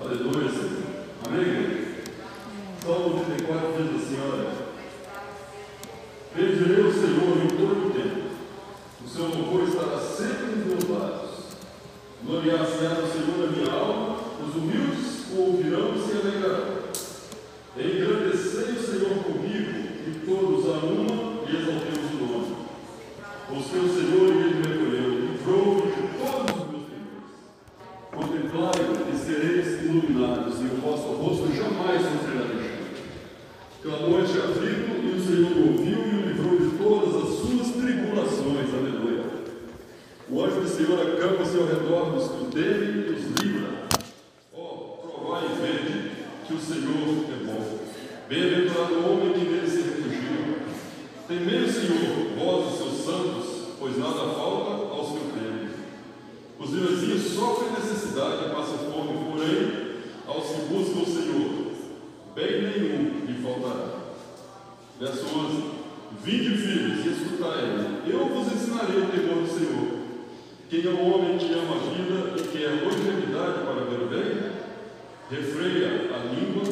Aleluia, Senhor. Amém? Salmo 34 diz assim: Olha, bendirei o Senhor em todo o tempo, o seu louvor estará sempre nos meus lábios. Gloriar-se-á o Senhor na minha alma, os humildes o ouvirão e se alegrarão. Engrandecei o Senhor comigo, e todos a uma e exaltemos o nome. Busquei o Senhor e ele me recolheu, livrou-me de todos os meus temores. Contemplai-o e sereis iluminados, e o vosso rosto jamais sofrerá deixado. Clamou este aflito, e o Senhor o ouviu e o livrou de todas as suas tribulações. Aleluia. O anjo do Senhor acampa-se ao redor dos que o temem e os livra. Ó, provai e vede que o Senhor é bom. Bem-aventurado o homem que nele se refugia. Temei o Senhor, vós os seus santos, pois nada falta aos que o temem. Os vizinhos sofrem necessidade e passam fome, porém, aos que buscam o Senhor, bem nenhum lhe faltará. Verso 11: Vinde, filhos, e escutai, eu vos ensinarei o temor do Senhor. Quem é o homem que ama a vida e quer longevidade para ver o bem? Refreia a língua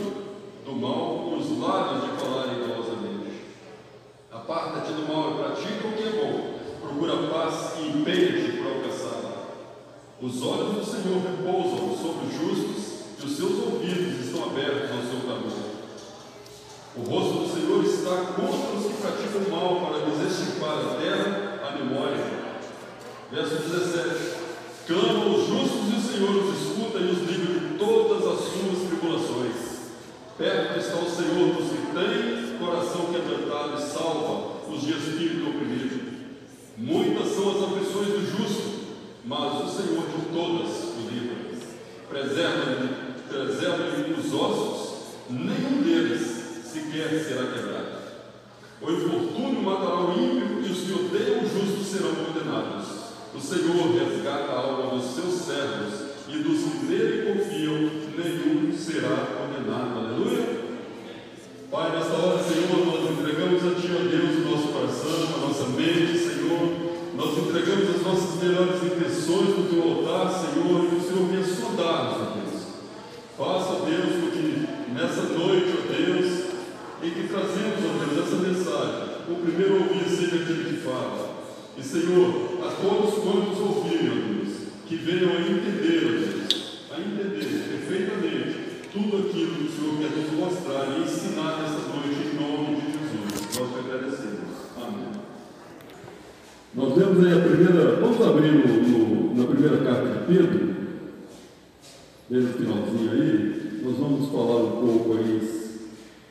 do mal e os lábios de falar idolosamente. Aparta-te do mal e pratica o que é bom. Procura a paz e empenha-te para alcançá-la. Os olhos do Senhor repousam sobre os justos e os seus ouvidos estão abertos ao seu clamor. O rosto do Senhor está contra os que praticam o mal para lhes extirpar a terra a memória. Verso 17. Clamam os justos e o Senhor os escuta e os livra de todas as suas tribulações. Perto está o Senhor dos que têm coração quebrantado e salva os de espírito oprimido. Muitas são as aflições do justo, mas o Senhor de todas o livra. Preserva-lhe preserva os ossos, nenhum deles sequer será quebrado. O infortúnio matará o ímpio e os que odeiam o justo serão condenados. O Senhor resgata a alma dos seus servos e dos que nele confiam, nenhum será condenado. Aleluia. Pai, nesta hora, Senhor, nós entregamos a Ti, ó Deus, o nosso coração, a nossa mente, Senhor. Nós entregamos as nossas melhores intenções no Teu altar, Senhor, e o Senhor venha sondar-nos, ó Deus. Faça, Deus, com que nessa noite, ó Deus, em que trazemos, ó Deus, essa mensagem, o primeiro ouvir seja aquele que fala. E, Senhor, a todos quantos ouvirem, ó Deus, que venham a entender, ó Deus, a entender perfeitamente tudo aquilo que o Senhor quer nos mostrar e ensinar nesta noite, em nome de Jesus. Nós te agradecemos. Nós vemos aí a primeira, vamos abrir no, no, na primeira carta de Pedro, nesse finalzinho aí, nós vamos falar um pouco aí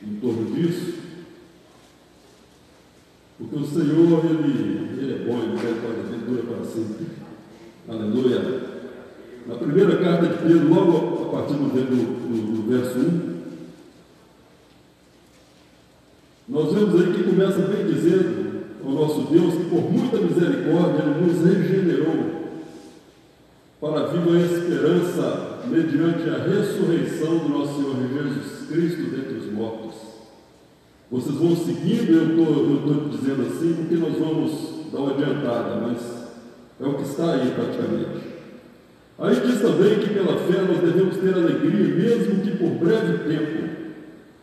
em torno disso, porque o Senhor, Ele, ele é bom, Ele quer para ele dura para sempre. Aleluia. Na primeira carta de Pedro, logo a partir do, do, do verso 1, nós vemos aí que começa bem dizendo o nosso Deus que por muita misericórdia nos regenerou para a esperança mediante a ressurreição do nosso Senhor Jesus Cristo dentre os mortos. Vocês vão seguindo, eu estou dizendo assim, porque nós vamos dar uma adiantada, mas é o que está aí praticamente. Aí diz também que pela fé nós devemos ter alegria, mesmo que por breve tempo,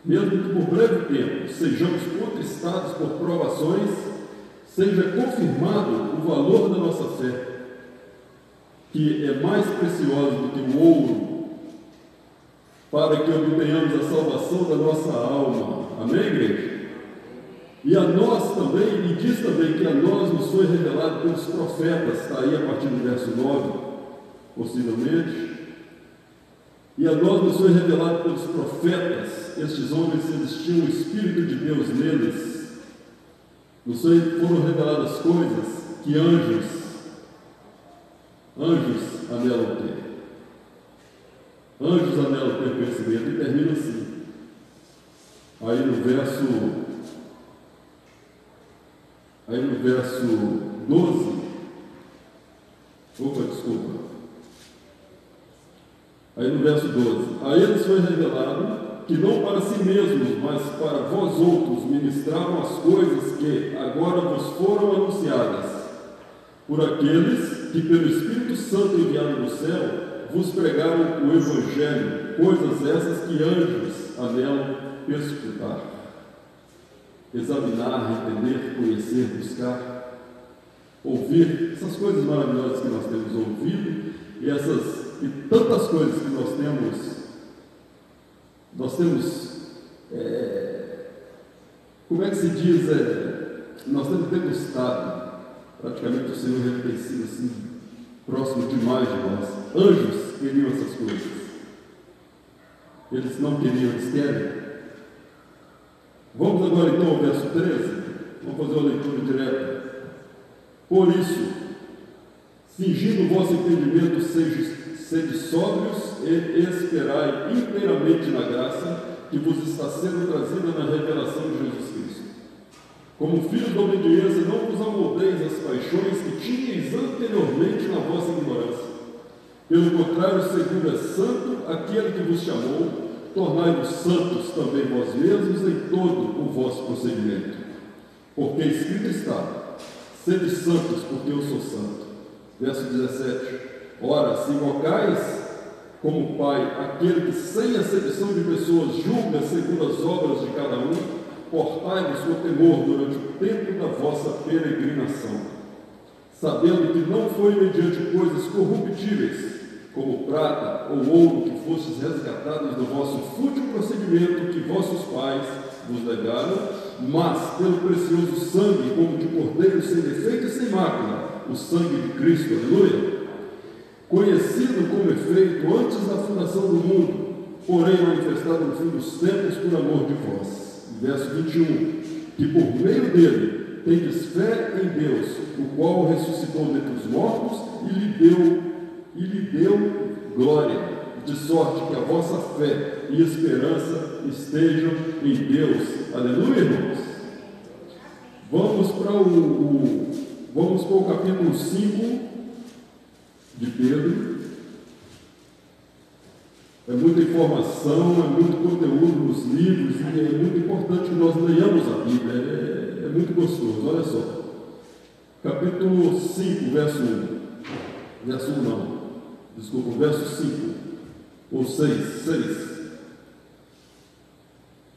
mesmo que por breve tempo sejamos contristados por provações, seja confirmado o valor da nossa fé, que é mais preciosa do que o ouro, para que obtenhamos a salvação da nossa alma. Amém, igreja? E a nós também, e diz também que a nós nos foi revelado pelos profetas, está aí a partir do verso 9, possivelmente. E a nós nos foi revelado pelos profetas, estes homens, eles tinham o Espírito de Deus neles. Nos foram reveladas coisas que anjos, anjos anelam ter. Anjos anelam ter conhecimento, e termina assim. Aí no verso, aí no verso 12, opa, desculpa. Aí no verso 12: A eles foi revelado que não para si mesmos, mas para vós outros ministravam as coisas que agora vos foram anunciadas, por aqueles que, pelo Espírito Santo enviado do céu, vos pregaram o Evangelho, coisas essas que anjos anel perscrutar, examinar, entender, conhecer, buscar, ouvir, essas coisas maravilhosas que nós temos ouvido e essas e tantas coisas que nós temos, nós temos, é, como é que se diz, é, nós temos degustado, praticamente o Senhor tem sido assim, próximo demais de nós. Anjos queriam essas coisas. Eles não queriam, eles querem. Vamos agora então ao verso 13. Vamos fazer uma leitura direta. Por isso, fingindo o vosso entendimento, sede, sede sóbrios e esperai inteiramente na graça que vos está sendo trazida na revelação de Jesus Cristo. Como filhos da obediência, não vos amoldeis as paixões que tinhais anteriormente na vossa ignorância. Pelo contrário, segundo é santo aquele que vos chamou, tornai-vos santos também vós mesmos em todo o vosso procedimento. Porque escrito está: sede santos, porque eu sou santo. Verso 17: Ora, se invocais como Pai aquele que, sem acepção de pessoas, julga segundo as obras de cada um, portai-vos com temor durante o tempo da vossa peregrinação, sabendo que não foi mediante coisas corruptíveis, como prata ou ouro que fostes resgatados do vosso fútil procedimento que vossos pais vos legaram, mas pelo precioso sangue, como de cordeiro sem defeito e sem mácula, o sangue de Cristo, aleluia, conhecido como efeito antes da fundação do mundo, porém manifestado no fim dos tempos por amor de vós. Verso 21, que por meio dele tendes fé em Deus, o qual ressuscitou dentre os mortos e lhe deu e lhe deu glória, de sorte que a vossa fé e esperança estejam em Deus. Aleluia, irmãos? Vamos para o, o vamos para o capítulo 5 de Pedro. É muita informação, é muito conteúdo nos livros e é muito importante que nós leiamos a Bíblia. É, é muito gostoso. Olha só. Capítulo 5, verso 1. Verso 1 não desculpa, verso 5 ou 6, 6.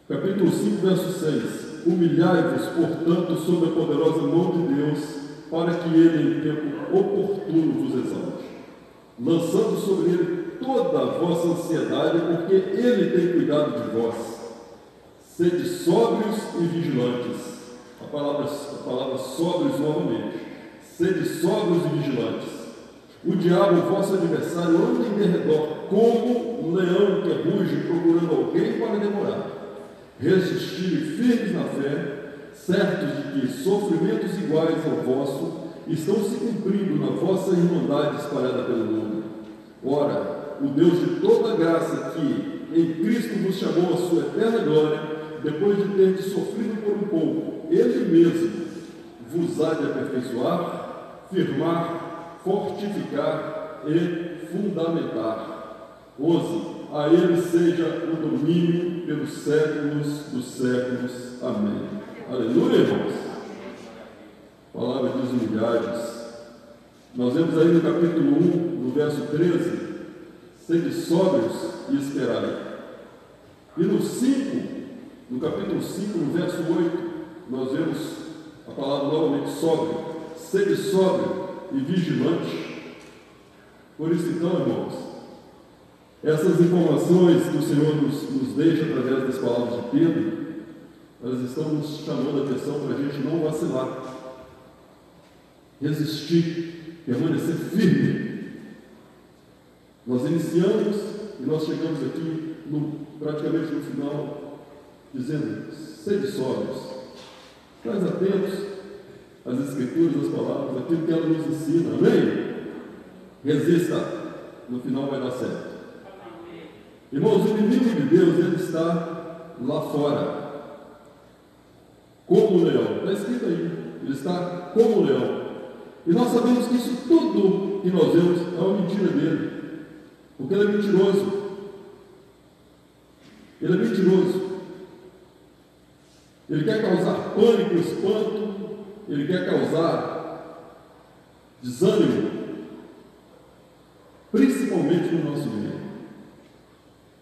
Capítulo 5, verso 6. Humilhai-vos, portanto, sob a poderosa mão de Deus, para que ele, em tempo oportuno, vos exalte, lançando sobre ele toda a vossa ansiedade, porque ele tem cuidado de vós. Sede sóbrios e vigilantes. A palavra, a palavra sóbrios novamente. Sede sóbrios e vigilantes o diabo, vosso adversário, anda em derredor, como um leão que ruge procurando alguém para devorar. Resistir firmes na fé, certos de que sofrimentos iguais ao vosso estão se cumprindo na vossa irmandade espalhada pelo mundo. Ora, o Deus de toda graça que em Cristo vos chamou à sua eterna glória, depois de ter sofrido por um pouco, Ele mesmo vos há de aperfeiçoar, firmar, fortificar e fundamentar. Ouse, a Ele seja o domínio pelos séculos dos séculos. Amém. Aleluia, irmãos. Palavra dos humilhados. Nós vemos aí no capítulo 1, no verso 13, sede sóbrios e esperai. E no 5, no capítulo 5, no verso 8, nós vemos a palavra novamente sóbrio. Sede sóbrio e vigilante. Por isso, então, irmãos, essas informações que o Senhor nos, nos deixa através das palavras de Pedro, elas estão nos chamando a atenção para a gente não vacilar, resistir, permanecer firme. Nós iniciamos e nós chegamos aqui no, praticamente no final, dizendo: sede sóbrios, mais atentos as Escrituras, as palavras, aquilo que ela nos ensina. Amém? Resista, no final vai dar certo. Irmãos, o inimigo de Deus, ele está lá fora, como leão. Está escrito aí, ele está como leão. E nós sabemos que isso tudo que nós vemos é uma mentira dele, porque ele é mentiroso. Ele é mentiroso. Ele quer causar pânico, espanto, ele quer causar desânimo, principalmente no nosso meio.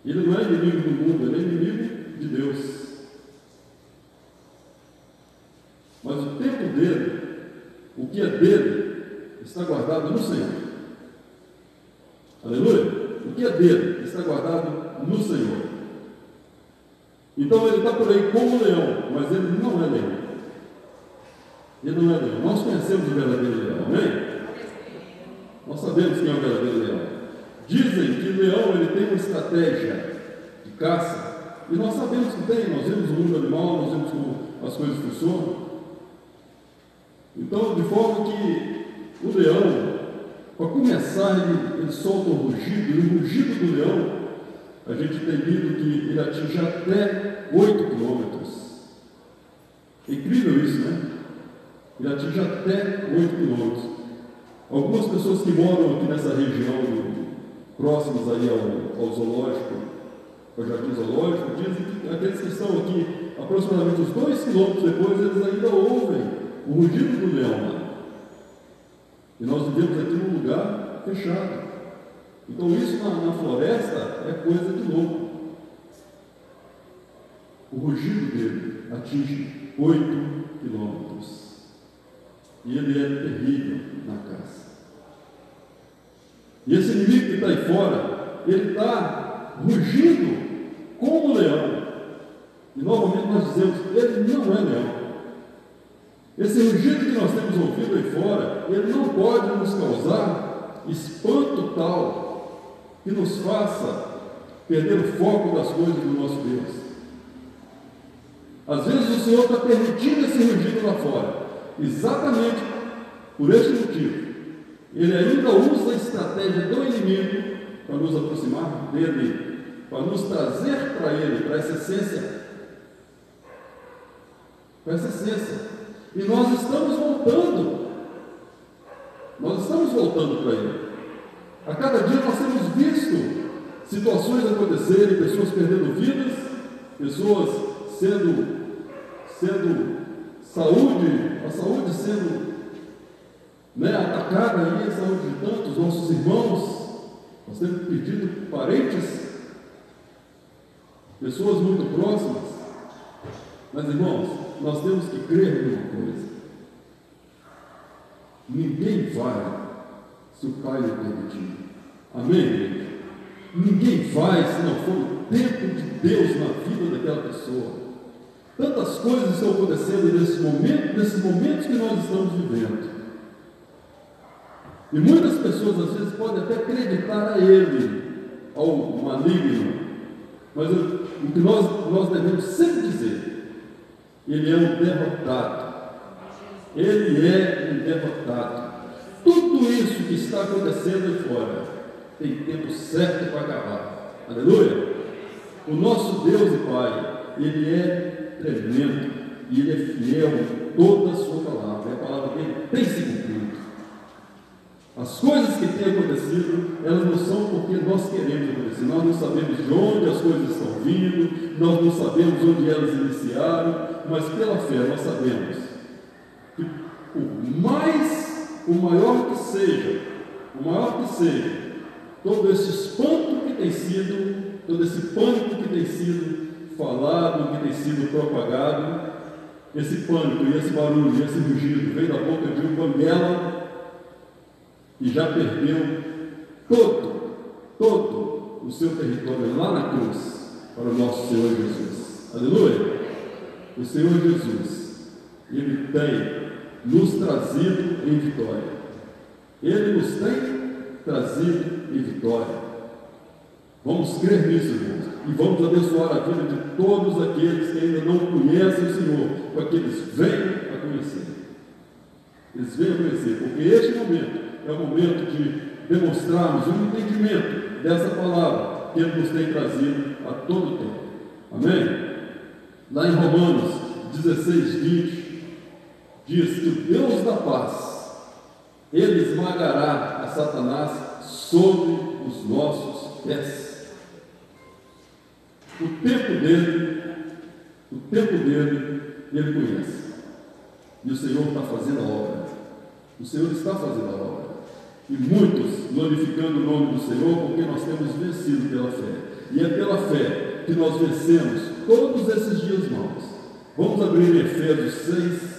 Ele não é inimigo do mundo, ele é inimigo de Deus. Mas o tempo dele, o que é dele, está guardado no Senhor. Aleluia? O que é dele está guardado no Senhor. Então ele está por aí como leão, mas ele não é leão. Ele não é leão. Nós conhecemos o verdadeiro leão, amém? Nós sabemos quem é o verdadeiro leão. Dizem que o leão ele tem uma estratégia de caça, e nós sabemos que tem, nós vemos o mundo animal, nós vemos como as coisas funcionam. Então, de forma que o leão, para começar, ele, ele solta o rugido, e o rugido do leão, a gente tem lido que ele atinge até 8 quilômetros. Incrível isso, né? Ele atinge até 8 quilômetros. Algumas pessoas que moram aqui nessa região, próximas aí ao, ao zoológico, ao jardim zoológico, dizem que aqueles que estão aqui aproximadamente uns 2 quilômetros depois, eles ainda ouvem o rugido do leão. E nós vivemos aqui num lugar fechado. Então isso na, na floresta é coisa de louco. O rugido dele atinge 8 quilômetros. E ele é terrível na caça. E esse inimigo que está aí fora, ele está rugindo como leão. E novamente nós dizemos, ele não é leão. Esse rugido que nós temos ouvido aí fora, ele não pode nos causar espanto tal que nos faça perder o foco das coisas do nosso Deus. Às vezes o Senhor está permitindo esse rugido lá fora, exatamente por este motivo. Ele ainda usa a estratégia do inimigo para nos aproximar dele, para nos trazer para ele, para essa essência. Para essa essência. E nós estamos voltando. Nós estamos voltando para Ele. A cada dia nós temos visto situações acontecerem, pessoas perdendo vidas, pessoas sendo, sendo saúde, a saúde sendo né, atacada aí, a saúde de tantos nossos irmãos. Nós temos pedido parentes, pessoas muito próximas. Mas irmãos, nós temos que crer em uma coisa. Ninguém vai se o Pai lhe permitir. Amém? Ninguém vai se não for o tempo de Deus na vida daquela pessoa. Tantas coisas estão acontecendo nesse momento, nesses momentos que nós estamos vivendo. E muitas pessoas às vezes podem até acreditar a ele, ao maligno. Mas o que nós, nós devemos sempre dizer ele é um derrotado. Ele é um derrotado. Tudo isso que está acontecendo aí fora tem tempo certo para acabar. Aleluia! O nosso Deus e Pai, Ele é tremendo e Ele é fiel em toda a sua palavra. E a palavra dele tem se cumprido. As coisas que têm acontecido, elas não são porque nós queremos acontecer. Nós não sabemos de onde as coisas estão vindo, nós não sabemos onde elas iniciaram, mas pela fé nós sabemos que o mais, o maior que seja, o maior que seja, todo esse espanto que tem sido, todo esse pânico que tem sido falado, que tem sido propagado, esse pânico e esse barulho, esse rugido vem da boca de um banguela e já perdeu todo, todo o seu território lá na cruz para o nosso Senhor Jesus. Aleluia! o Senhor Jesus, Ele tem nos trazido em vitória. Ele nos tem trazido em vitória. Vamos crer nisso, irmãos, e vamos abençoar a vida de todos aqueles que ainda não conhecem o Senhor, para que eles venham a conhecer. Eles venham a conhecer, porque este momento é o momento de demonstrarmos o entendimento dessa palavra que Ele nos tem trazido a todo tempo. Amém? Lá em Romanos 16, 20, diz que o Deus da paz, ele esmagará a Satanás sobre os nossos pés. O tempo dele, o tempo dele, ele conhece. E o Senhor está fazendo a obra. O Senhor está fazendo a obra. E muitos glorificando o nome do Senhor, porque nós temos vencido pela fé. E é pela fé que nós vencemos todos esses dias maus. Vamos abrir Efésios 6.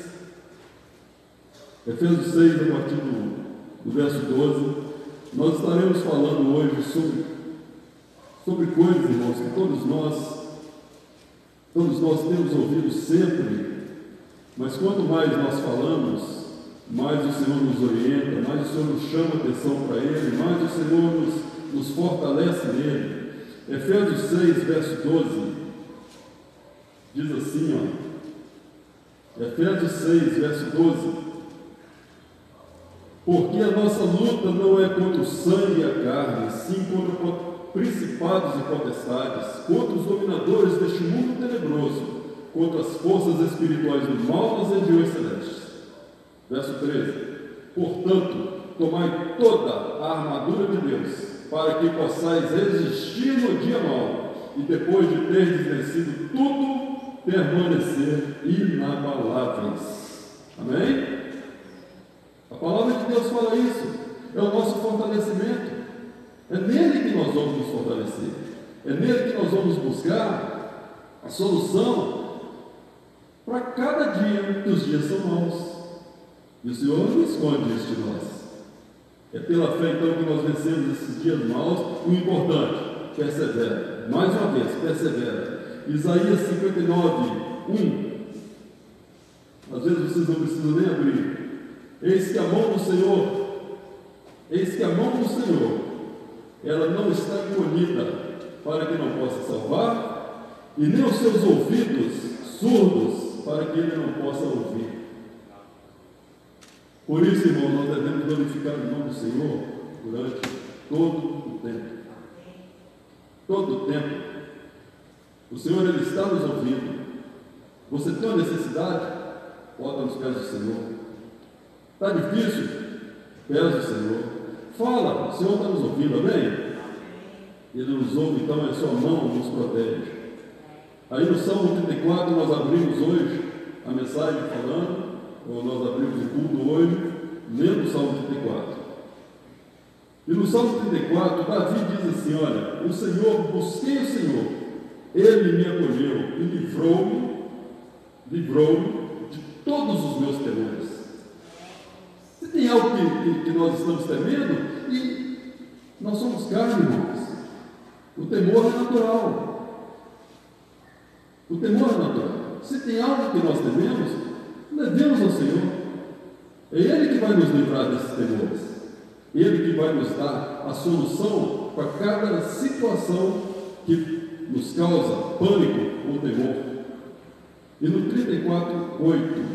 Efésios 6, a partir do, do verso 12. Nós estaremos falando hoje sobre, sobre coisas, irmãos, que todos nós, todos nós temos ouvido sempre, mas quanto mais nós falamos, mais o Senhor nos orienta, mais o Senhor nos chama atenção para Ele, mais o Senhor nos, nos fortalece nele. Efésios 6, verso 12, diz assim, ó. Efésios 6, verso 12. Porque a nossa luta não é contra o sangue e a carne, sim contra principados e potestades, contra os dominadores deste mundo tenebroso, contra as forças espirituais do mal nas regiões celestes. Verso 13: Portanto, tomai toda a armadura de Deus, para que possais resistir no dia mau, e depois de ter vencido tudo, permanecer inabaláveis. Amém? A palavra de Deus fala isso. É o nosso fortalecimento. É nele que nós vamos nos fortalecer. É nele que nós vamos buscar a solução para cada dia que os dias são maus. E o Senhor não esconde isso de nós. É pela fé então que nós vencemos esses dias maus. O importante, persevera. Mais uma vez, persevera. Isaías 59, 1. Às vezes vocês não precisam nem abrir. Eis que a mão do Senhor, eis que a mão do Senhor, ela não está encolhida para que não possa salvar, e nem os seus ouvidos surdos para que ele não possa ouvir. Por isso, irmão, nós devemos glorificar o nome do Senhor durante todo o tempo. Todo o tempo. O Senhor, Ele está nos ouvindo. Você tem uma necessidade? Bota nos pés do Senhor. Está difícil? Pés do Senhor. Fala, o Senhor está nos ouvindo, amém? Ele nos ouve, então a sua mão nos protege. Aí no Salmo 34 nós abrimos hoje a mensagem falando nós abrimos o culto hoje, lendo o Salmo 34. E no Salmo 34, Davi diz assim: Olha, o Senhor, busquei o Senhor, ele me acolheu e livrou-me, livrou-me de todos os meus temores. Se tem algo que, que, que nós estamos temendo, e nós somos carne, irmãos. O temor é natural. O temor é natural. Se tem algo que nós tememos, Levemos ao Senhor. É Ele que vai nos livrar desses temores. Ele que vai nos dar a solução para cada situação que nos causa pânico ou temor. E no 34, 8,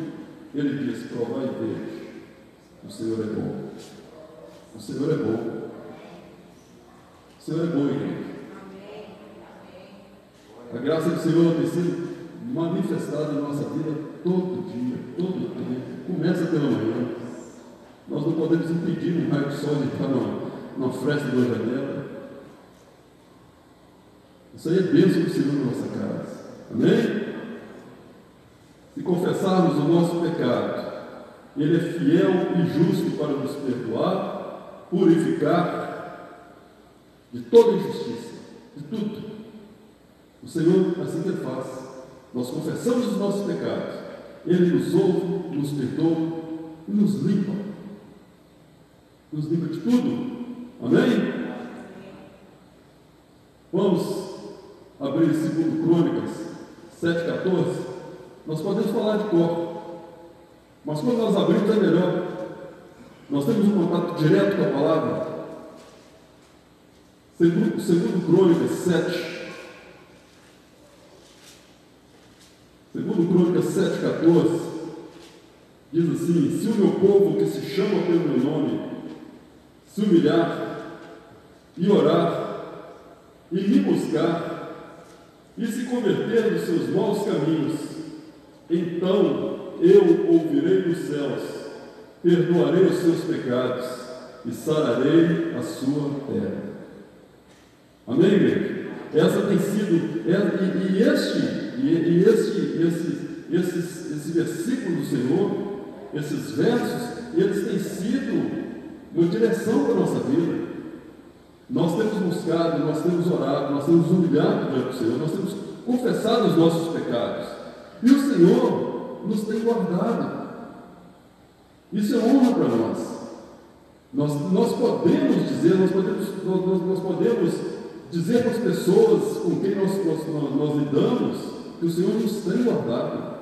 ele diz: Provai e veja. O Senhor é bom. O Senhor é bom. O Senhor é bom, igreja. A graça do Senhor tem sido manifestada em nossa vida todo dia, todo tempo. Começa pela manhã. Nós não podemos impedir um raio de sol de entrar numa, numa fresta da janela. Isso aí é bênção do Senhor na nossa casa. Amém? Se confessarmos o nosso pecado, Ele é fiel e justo para nos perdoar, purificar de toda injustiça, de tudo. O Senhor assim que faz. Nós confessamos os nossos pecados, Ele nos ouve, nos perdoa e nos limpa. Nos limpa de tudo. Amém? Vamos abrir segundo Crônicas 7,14. Nós podemos falar de cor, mas quando nós abrimos é melhor. Nós temos um contato direto com a palavra. Segundo, segundo Crônicas 7, Segundo Crônicas 7,14, diz assim, se o meu povo que se chama pelo meu nome se humilhar e orar e me buscar e se converter dos seus maus caminhos, então eu ouvirei dos céus, perdoarei os seus pecados e sararei a sua terra. Amém, igreja? Essa tem sido, e, e este e, e esse, esse, esse, esse versículo do Senhor, esses versos, eles têm sido uma direção para a nossa vida. Nós temos buscado, nós temos orado, nós temos humilhado diante do Senhor, nós temos confessado os nossos pecados. E o Senhor nos tem guardado. Isso é honra para nós. Nós, nós podemos dizer, nós podemos, nós, nós podemos dizer para as pessoas com quem nós, nós, nós lidamos que o Senhor nos tem guardado.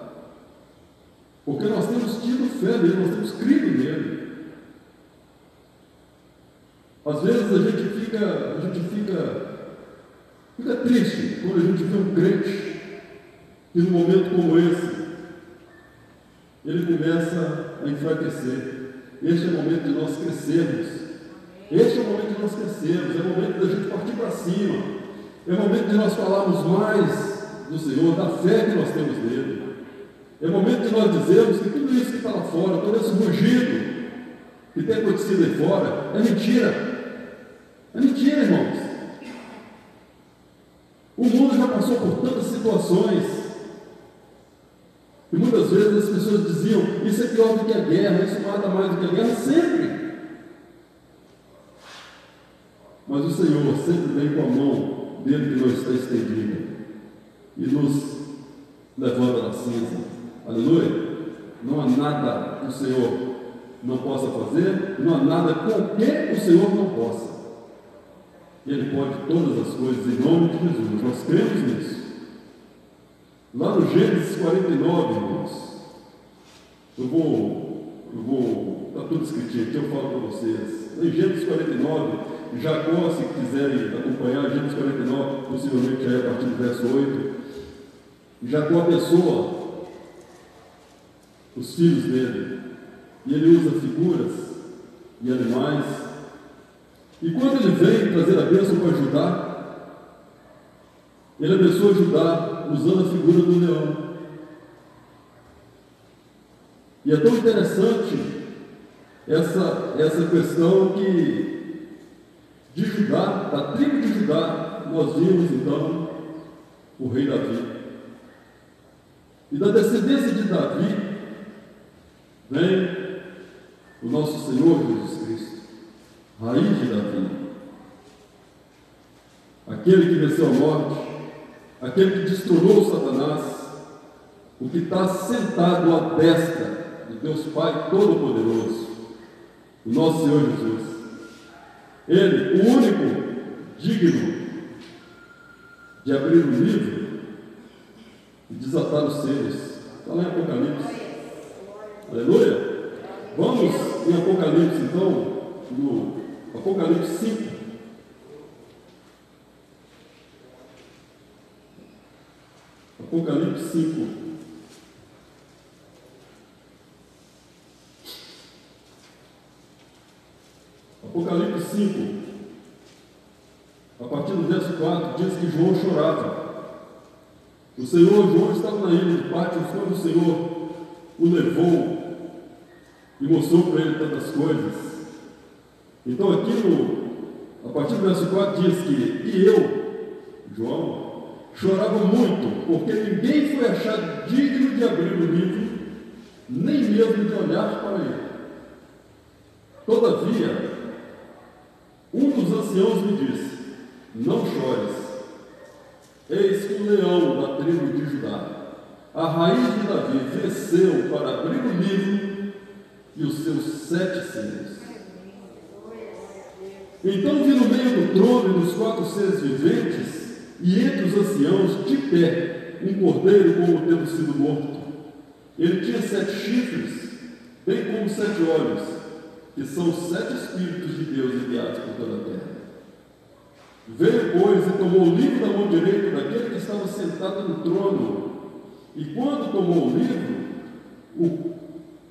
Porque nós temos tido fé nele, nós temos crido nele. Às vezes a gente fica, a gente fica, fica triste quando a gente vê um crente que num momento como esse, ele começa a enfraquecer. Este é o momento de nós crescermos. Este é o momento de nós crescermos, é o momento da gente partir para cima. É o momento de nós falarmos mais do Senhor, da fé que nós temos nele. É o momento de nós dizermos que tudo isso que está lá fora, todo esse rugido que tem acontecido aí fora, é mentira. É mentira, irmãos. O mundo já passou por tantas situações. E muitas vezes as pessoas diziam: Isso é pior do que a guerra, isso mata mais do que a guerra. Sempre. Mas o Senhor sempre vem com a mão dele que não está estendida e nos levanta da cinza. Aleluia. Não há nada que o Senhor não possa fazer, não há nada com que o Senhor não possa. Ele pode todas as coisas em nome de Jesus. Nós cremos nisso. Lá no Gênesis 49, irmãos, eu vou, eu vou, está tudo escritinho aqui, eu falo para vocês. Em Gênesis 49, Jacó, se quiserem acompanhar, Gênesis 49, possivelmente já é a partir do verso 8. Jacó abençoa os filhos dele, e ele usa figuras e animais e quando ele vem trazer a bênção para Judá, ele abençoa Judá usando a figura do leão. E é tão interessante essa, essa questão que de Judá, da tribo de Judá, nós vimos então o rei Davi. E da descendência de Davi vem o nosso Senhor Jesus Cristo raiz de Davi, aquele que venceu a morte, aquele que destronou Satanás, o que está sentado à destra de Deus Pai Todo-Poderoso, o nosso Senhor Jesus. Ele, o único digno de abrir o livro e desatar os selos. Está lá em Apocalipse. Aleluia! Vamos em Apocalipse, então, no Apocalipse 5. Apocalipse 5. Apocalipse 5, a partir do verso 4, diz que João chorava. O Senhor, João estava na ilha de quando o Senhor o levou e mostrou para ele tantas coisas. Então, aqui no, a partir do verso 4 diz que, e eu, João, chorava muito, porque ninguém foi achado digno de abrir o livro, nem mesmo de olhar para ele. Todavia, um dos anciãos me disse: Não chores, eis que o leão da tribo de Judá, a raiz de Davi, venceu para abrir o livro e os seus sete seres. Então vi no meio do trono e dos quatro seres viventes, e entre os anciãos, de pé, um cordeiro como tendo sido morto. Ele tinha sete chifres, bem como sete olhos, que são os sete Espíritos de Deus enviados por toda a terra. Veio, pois, e tomou o livro da mão direita daquele que estava sentado no trono. E quando tomou o livro, o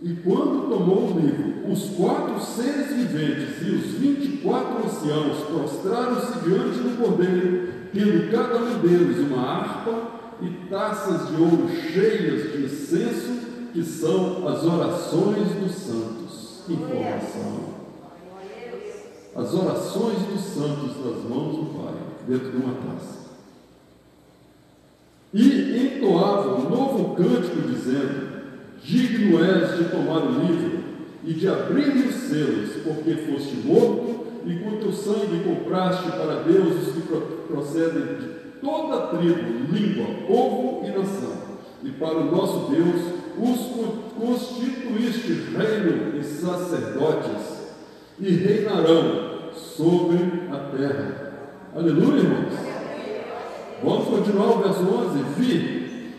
e quando tomou o livro, os quatro seres viventes e os vinte e quatro anciãos prostraram-se diante do cordeiro, tendo cada um deles uma harpa e taças de ouro cheias de incenso, que são as orações dos santos. Informação! As orações dos santos das mãos do Pai, dentro de uma taça. E entoavam um novo cântico, dizendo: Digno és de tomar o livro e de abrir os selos, porque foste morto e com teu sangue compraste para Deus os que procedem de toda tribo, língua, povo e nação. E para o nosso Deus os constituíste reino e sacerdotes, e reinarão sobre a terra. Aleluia, irmãos. Vamos continuar o verso 11. Vi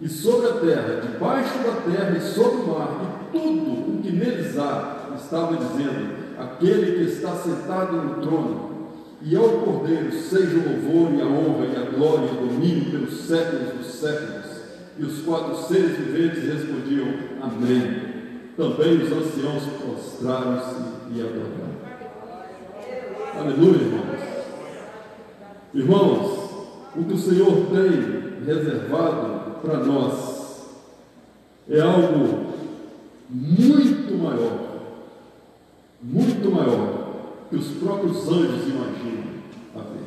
e sobre a terra, debaixo da terra e sobre o mar, e tudo o que neles há, estava dizendo: aquele que está sentado no trono, e ao Cordeiro seja o louvor e a honra e a glória e o domínio pelos séculos dos séculos. E os quatro seres viventes respondiam: Amém. Também os anciãos prostraram-se e adoraram. Aleluia, irmãos. Irmãos, o que o Senhor tem reservado para nós é algo muito maior muito maior que os próprios anjos imaginam haver.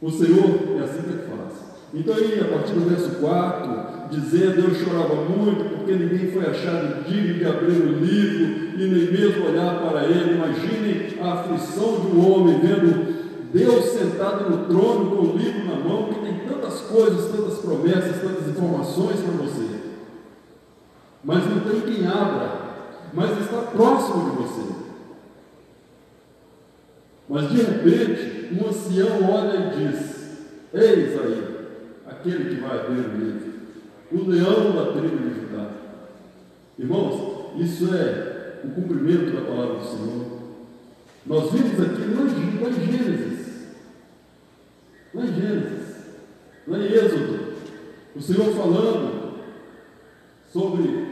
O Senhor é assim que faz. Então aí, a partir do verso 4, dizendo, eu chorava muito, porque ninguém foi achado digno de abrir o livro e nem mesmo olhar para ele. Imaginem a aflição de um homem vendo Deus sentado no trono com o livro na mão, que tem tantas coisas, tantas promessas, tantas informações para você. Mas não tem quem abra mas está próximo de você. Mas de repente, um ancião olha e diz: Eis aí, aquele que vai abrir o livro, o leão da tribo de Judá. Irmãos, isso é o cumprimento da palavra do Senhor. Nós vimos aqui lá em Gênesis, lá em Gênesis, lá em Êxodo, o Senhor falando sobre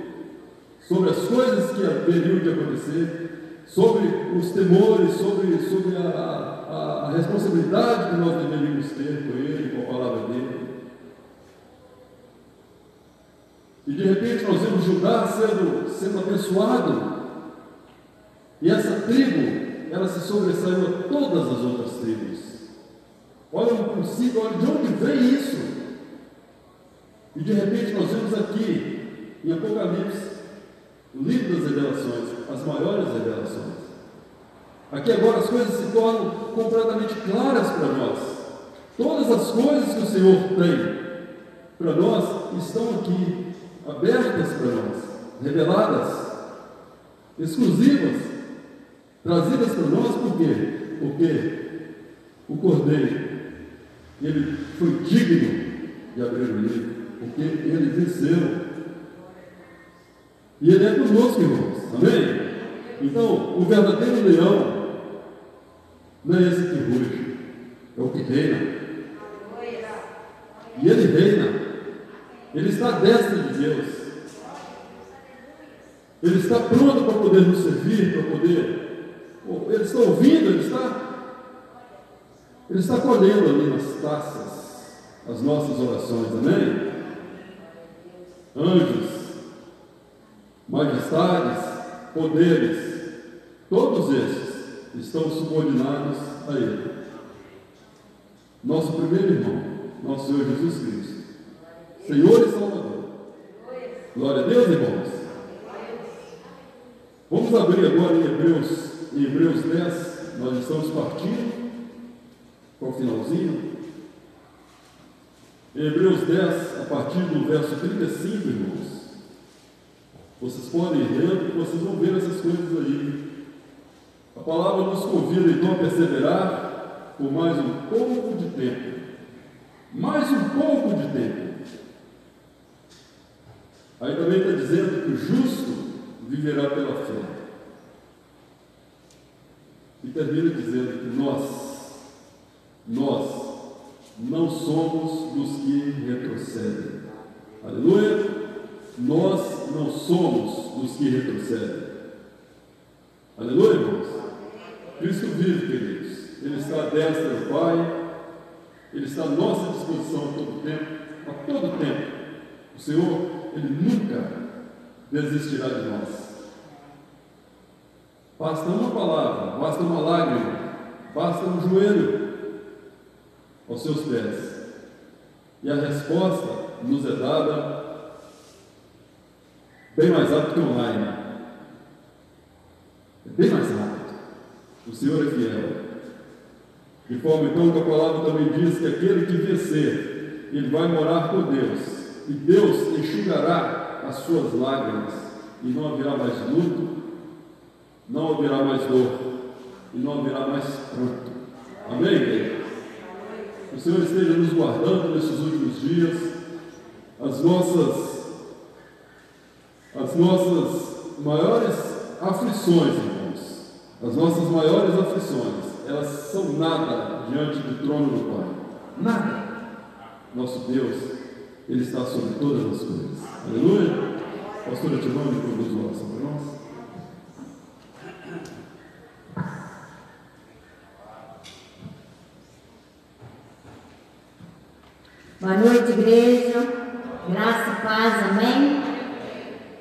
sobre as coisas que haveriam de acontecer, sobre os temores, sobre, sobre a, a, a responsabilidade que nós deveríamos ter com Ele, com a palavra dele. E de repente nós vemos Judá sendo, sendo abençoado. E essa tribo, ela se sobressaiu a todas as outras tribos. Olha o princípio, olha de onde vem isso. E de repente nós vemos aqui, em Apocalipse, o livro das revelações, as maiores revelações. Aqui agora as coisas se tornam completamente claras para nós. Todas as coisas que o Senhor tem para nós estão aqui, abertas para nós, reveladas, exclusivas, trazidas para nós por quê? Porque o Cordeiro, ele foi digno de abrir o livro, porque ele venceu e ele é conosco, irmãos. Amém? Então, o verdadeiro leão não é esse que ruge, é o que reina. E ele reina. Ele está à destra de Deus. Ele está pronto para poder nos servir, para poder. Ele está ouvindo, ele está. Ele está colhendo ali nas taças as nossas orações, amém? Anjos, majestades, poderes, todos esses estão subordinados a Ele. Nosso primeiro irmão, nosso Senhor Jesus Cristo, Senhor e Salvador. Glória a Deus, irmãos. Vamos abrir agora em Hebreus, em Hebreus 10, nós estamos partindo para o finalzinho. Em Hebreus 10, a partir do verso 35, irmãos. Vocês podem ir lendo e vocês vão ver essas coisas aí. A palavra nos convida então a perseverar por mais um pouco de tempo. Mais um pouco de tempo. Aí também está dizendo que o justo viverá pela fé. E termina dizendo que nós, nós não somos dos que retrocedem. Aleluia! nós não somos os que retrocedem. Aleluia, irmãos? Cristo vive, queridos. Ele está à destra do Pai, Ele está à nossa disposição a todo tempo, a todo tempo. O Senhor, Ele nunca desistirá de nós. Basta uma palavra, basta uma lágrima, basta um joelho aos seus pés. E a resposta nos é dada bem mais rápido que online. É bem mais rápido. O Senhor é fiel. De forma então que a palavra também diz que aquele que vencer, ele vai morar com Deus. E Deus enxugará as suas lágrimas. E não haverá mais luto, não haverá mais dor. E não haverá mais pranto. Amém? O Senhor esteja nos guardando nesses últimos dias. As nossas, as nossas maiores aflições, irmãos, as nossas maiores aflições, elas são nada diante do trono do Pai. Nada. Nosso Deus, Ele está sobre todas as coisas. Aleluia. Pastora Timone, conduz a oração para nós. Boa noite, igreja. Graça e paz, amém?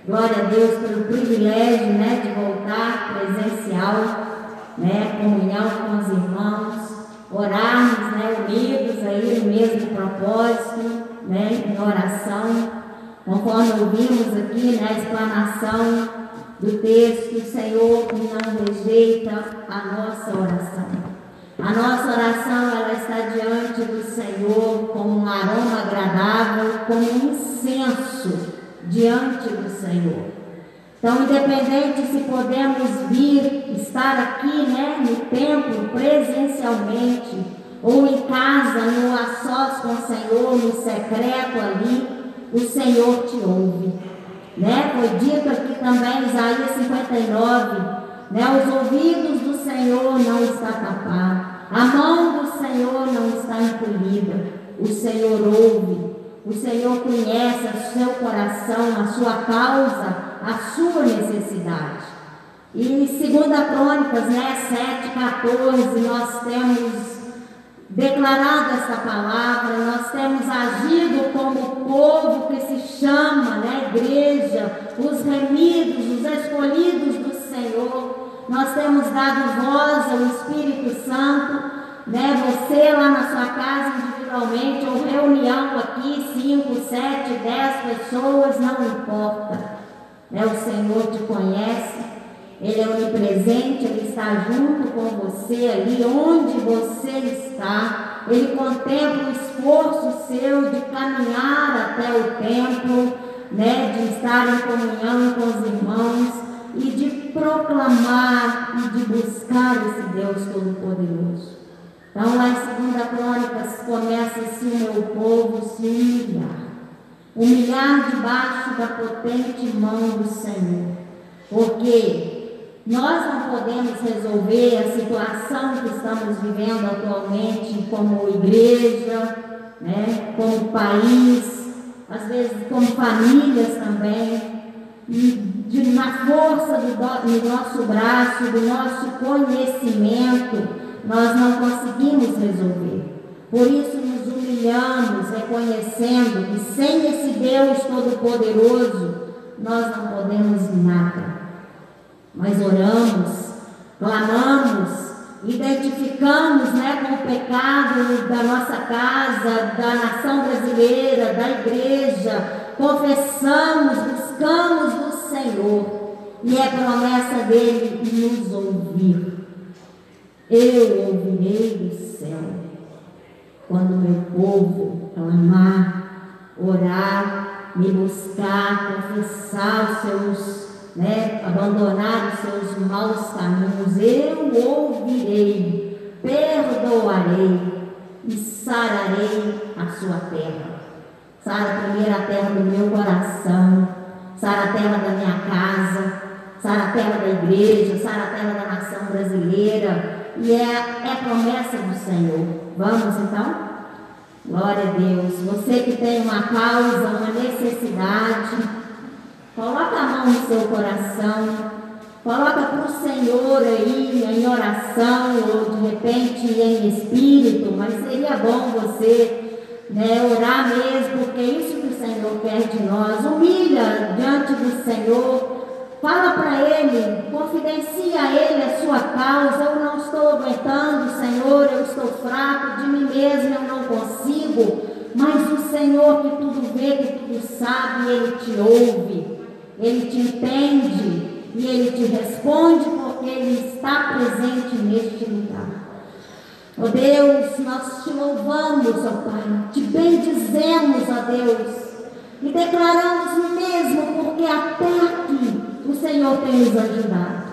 Glória a Deus pelo privilégio né, de voltar presencial, né, comunhão com os irmãos, orarmos né, unidos aí no mesmo propósito, né, em oração, conforme ouvimos aqui na né, explanação do texto, o Senhor não rejeita a nossa oração. A nossa oração ela está diante do Senhor como um aroma agradável, como um incenso diante do Senhor. Então, independente se podemos vir, estar aqui né, no templo presencialmente, ou em casa, no a sós com o Senhor, no secreto ali, o Senhor te ouve. Né? Foi dito aqui também, Isaías 59, né? Os ouvidos do Senhor não estão tapados. A mão do Senhor não está encolhida. O Senhor ouve. O Senhor conhece o seu coração, a sua causa, a sua necessidade. E em 2 Crônicas, né, 7, 14, nós temos declarado essa palavra, nós temos agido como povo que se chama, né, igreja, os remidos, os escolhidos do Senhor nós temos dado voz ao Espírito Santo, né? Você lá na sua casa individualmente, ou reunião aqui, cinco, sete, dez pessoas, não importa. Né? O Senhor te conhece, Ele é onipresente, Ele está junto com você ali onde você está. Ele contempla o esforço seu de caminhar até o templo, né? de estar em comunhão com os irmãos e de proclamar e de buscar esse Deus Todo-Poderoso. Então, lá em 2 Crônicas, começa assim: o meu povo se humilhar. Humilhar debaixo da potente mão do Senhor. Porque nós não podemos resolver a situação que estamos vivendo atualmente como igreja, né, como país, às vezes como famílias também. De, na força do, do nosso braço, do nosso conhecimento, nós não conseguimos resolver. Por isso nos humilhamos, reconhecendo que sem esse Deus Todo-Poderoso, nós não podemos nada. Mas oramos, clamamos, identificamos né, com o pecado da nossa casa, da nação brasileira, da igreja, confessamos, buscamos do Senhor, e é promessa dele nos ouvir. Eu ouvirei do céu, quando meu povo clamar, orar, me buscar, confessar os seus, né, abandonar os seus maus caminhos, eu ouvirei, perdoarei e sararei a sua terra. Sara primeiro a terra do meu coração, sara a terra da minha casa, sara a terra da igreja, sara a terra da nação brasileira. E é, é promessa do Senhor. Vamos então? Glória a Deus. Você que tem uma causa, uma necessidade, coloca a mão no seu coração. Coloca para o Senhor aí em oração ou de repente em espírito, mas seria bom você né, orar mesmo, porque é isso que o Senhor quer de nós. Humilha diante do Senhor, fala para Ele, confidencia a Ele a sua causa. Eu não estou aguentando, Senhor, eu estou fraco, de mim mesmo eu não consigo. Mas o Senhor que tudo vê, que tudo sabe, Ele te ouve, Ele te entende e Ele te responde porque Ele está presente neste lugar. Ó oh Deus, nós te louvamos, ó oh Pai, te bendizemos, ó oh Deus, e declaramos mesmo, porque até aqui o Senhor tem nos ajudado.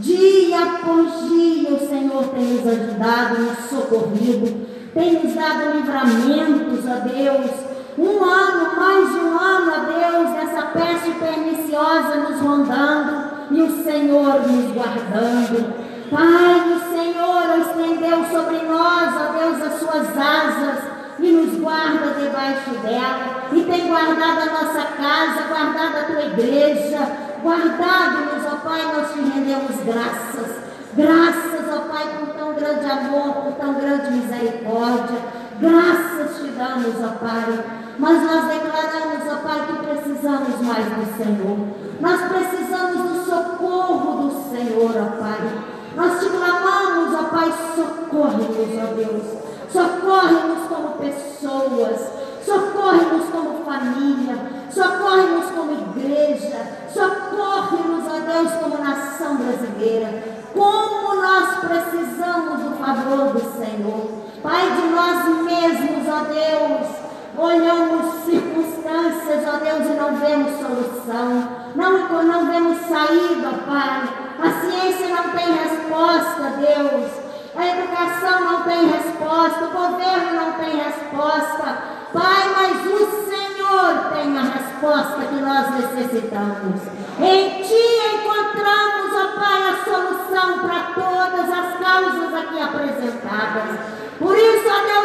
Dia após dia o Senhor tem nos ajudado, nos socorrido, tem nos dado livramentos, ó Deus. Um ano, mais de um ano, ó Deus, essa peste perniciosa nos rondando e o Senhor nos guardando. Pai, o Senhor estendeu sobre nós, ó Deus, as suas asas e nos guarda debaixo dela. E tem guardado a nossa casa, guardado a tua igreja, guardado-nos, ó Pai, nós te rendemos graças. Graças, ó Pai, por tão grande amor, por tão grande misericórdia. Graças te damos, ó Pai. Mas nós declaramos, ó Pai, que precisamos mais do Senhor. Nós precisamos do socorro do Senhor, ó Pai. Nós te clamamos, ó Pai, socorre-nos, ó Deus. Socorre-nos como pessoas. Socorre-nos como família. Socorre-nos como igreja. Socorre-nos, ó Deus, como nação brasileira. Como nós precisamos do favor do Senhor. Pai, de nós mesmos, ó Deus. Olhamos circunstâncias, ó Deus, e não vemos solução. Não, não vemos saída, Pai. A ciência não tem resposta, Deus. A educação não tem resposta, o governo não tem resposta. Pai, mas o Senhor tem a resposta que nós necessitamos. Em Ti encontramos, ó Pai, a solução para todas as causas aqui apresentadas. Por isso, ó Deus,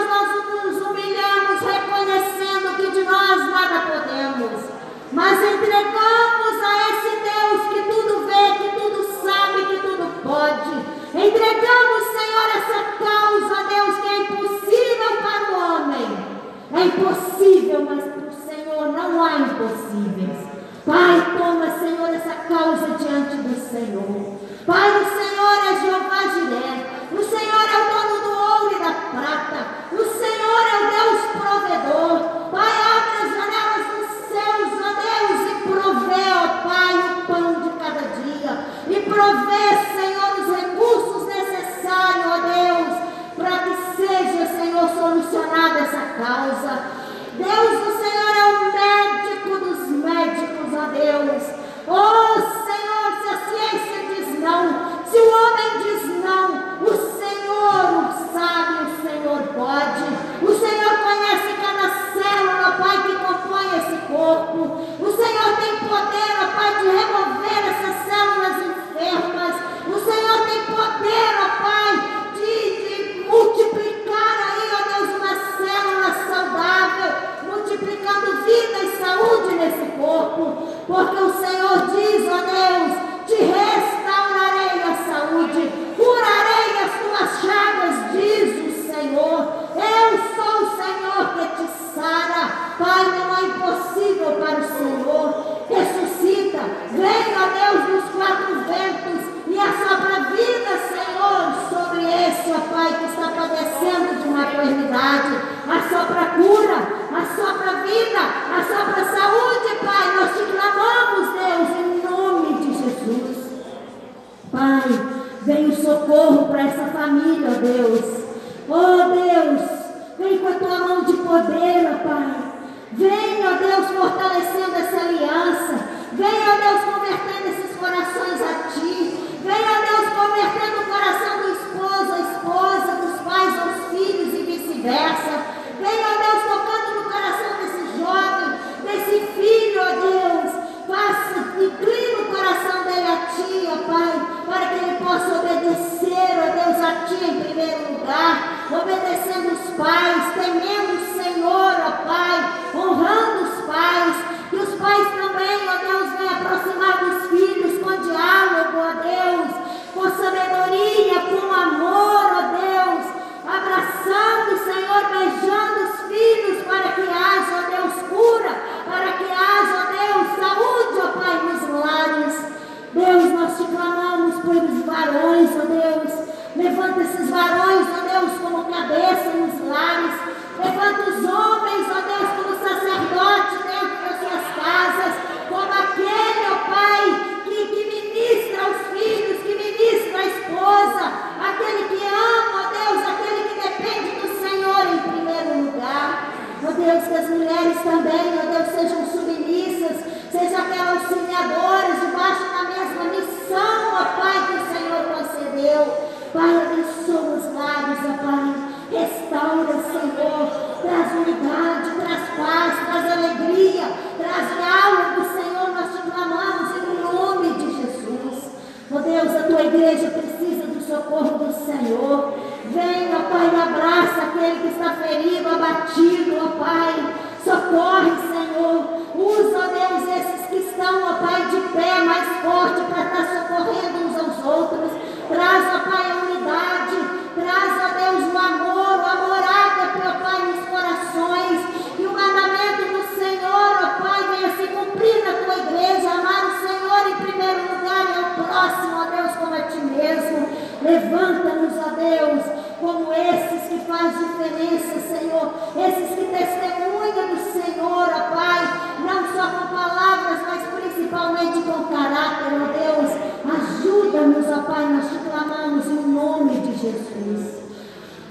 Mas entregamos a esse Deus que tudo vê, que tudo sabe que tudo pode. Entregamos, Senhor, essa causa, Deus, que é impossível para o homem. É impossível, mas Senhor. Esses que testemunham do Senhor, ó Pai, não só com palavras, mas principalmente com caráter, ó Deus. Ajuda-nos, ó Pai, nós te clamamos em nome de Jesus.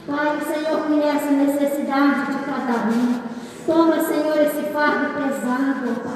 Pai, o Senhor conhece a necessidade de cada um. Toma, Senhor, esse fardo pesado, ó Pai.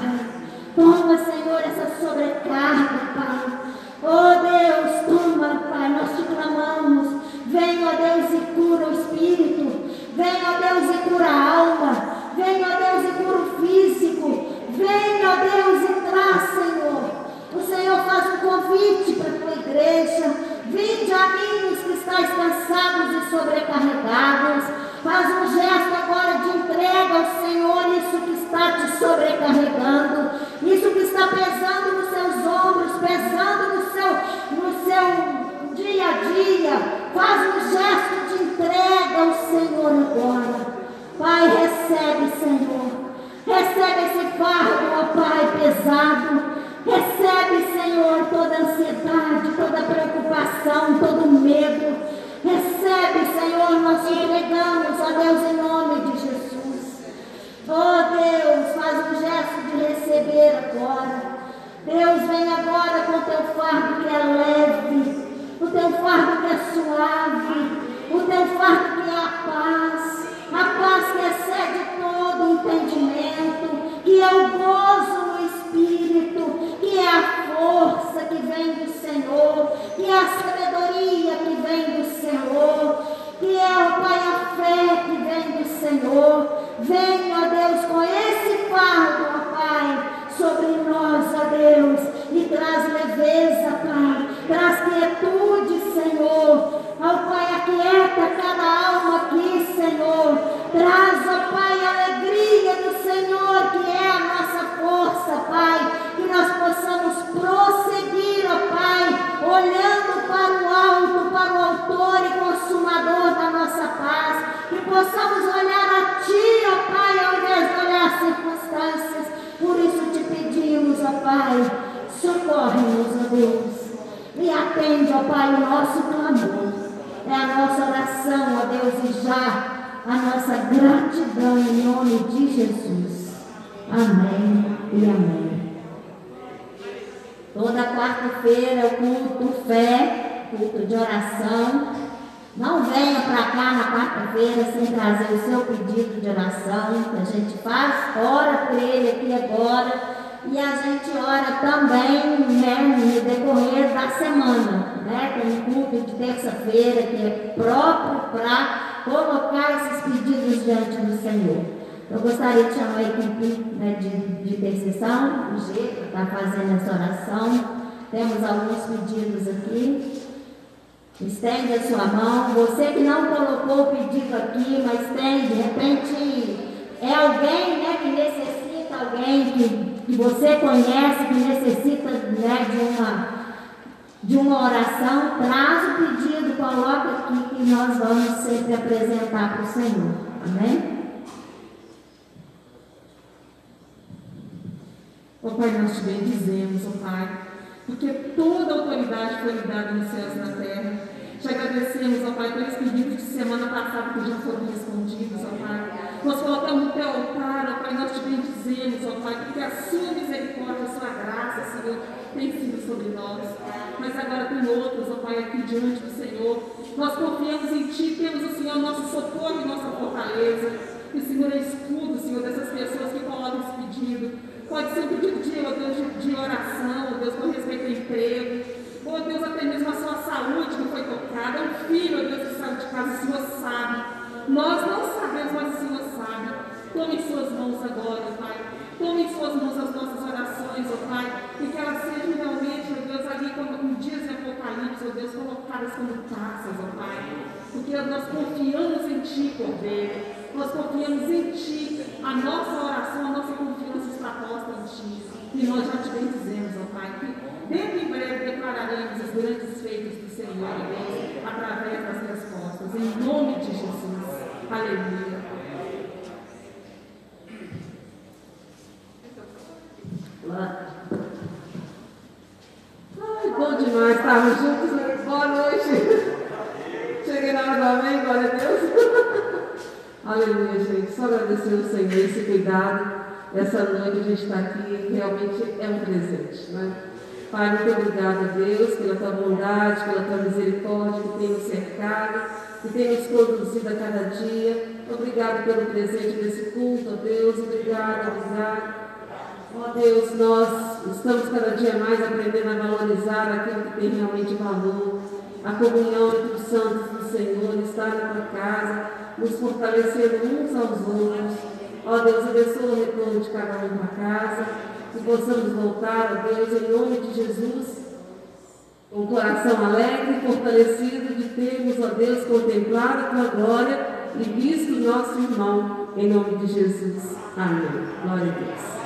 né, com o culto de terça-feira, que é próprio para colocar esses pedidos diante do Senhor. Eu gostaria de chamar a equipe né, de, de intercessão, o G, que está fazendo essa oração. Temos alguns pedidos aqui. Estende a sua mão. Você que não colocou o pedido aqui, mas tem, de repente, é alguém né, que necessita, alguém que, que você conhece, que necessita né, de uma de uma oração, traz o pedido, coloca aqui que nós vamos sempre apresentar para o Senhor. Amém? Ó oh, Pai, nós te bendizemos, ó oh, Pai, porque toda autoridade foi dada nos céus e na terra. Te agradecemos, ó oh, Pai, pelos pedidos de semana passada que já foram respondidos, ó Pai. Nós colocamos o teu altar, ó Pai, nós te bendizemos, ó Pai, porque a sua misericórdia, a sua graça, Senhor tem sido sobre nós. Mas agora tem outros, ó Pai, aqui diante do Senhor. Nós confiamos em Ti, temos o Senhor nosso socorro e nossa fortaleza. E o Senhor é escudo, Senhor, dessas pessoas que colocam esse pedido. Pode ser um pedido de, ó de, oração, ó Deus, com respeito ao emprego Oh Deus, até mesmo a sua saúde que foi tocada. É um filho, oh Deus, que sai de casa, o Senhor sabe. Nós não sabemos, mas o Senhor sabe. Tome em suas mãos agora, Pai. Tome suas mãos as nossas orações, ó oh Pai. E que elas sejam realmente, ó Deus, ali como dias de Apocalipse, ó Deus, colocadas como taças, ó Pai. Porque nós confiamos em Ti, Cordeiro. Nós confiamos em Ti. A nossa oração, a nossa confiança está posta em Ti. E nós já te bendizemos, ó Pai. Que Dentro em breve declararemos os grandes feitos do Senhor Deus através das respostas. Em nome de Jesus. Aleluia. Ai, bom demais estarmos juntos. Né? Boa noite. Cheguei na hora do amém, glória a Deus. Aleluia, gente. Só agradecer ao Senhor esse cuidado. Essa noite a gente está aqui, realmente é um presente, né? Pai, muito obrigado, Deus, pela tua bondade, pela tua misericórdia que tem nos cercado, que tem nos conduzido a cada dia. Obrigado pelo presente desse culto, Deus. Obrigado, obrigado. Ó Deus, nós estamos cada dia mais aprendendo a valorizar aquilo que tem realmente valor. A comunhão entre os santos Senhor, estar na tua casa, nos fortalecendo uns aos outros. Ó Deus, abençoa o retorno de cada um para casa que possamos voltar a Deus em nome de Jesus, com o coração alegre e fortalecido de termos, ó Deus, contemplado a tua glória e visto o nosso irmão, em nome de Jesus. Amém. Glória a Deus.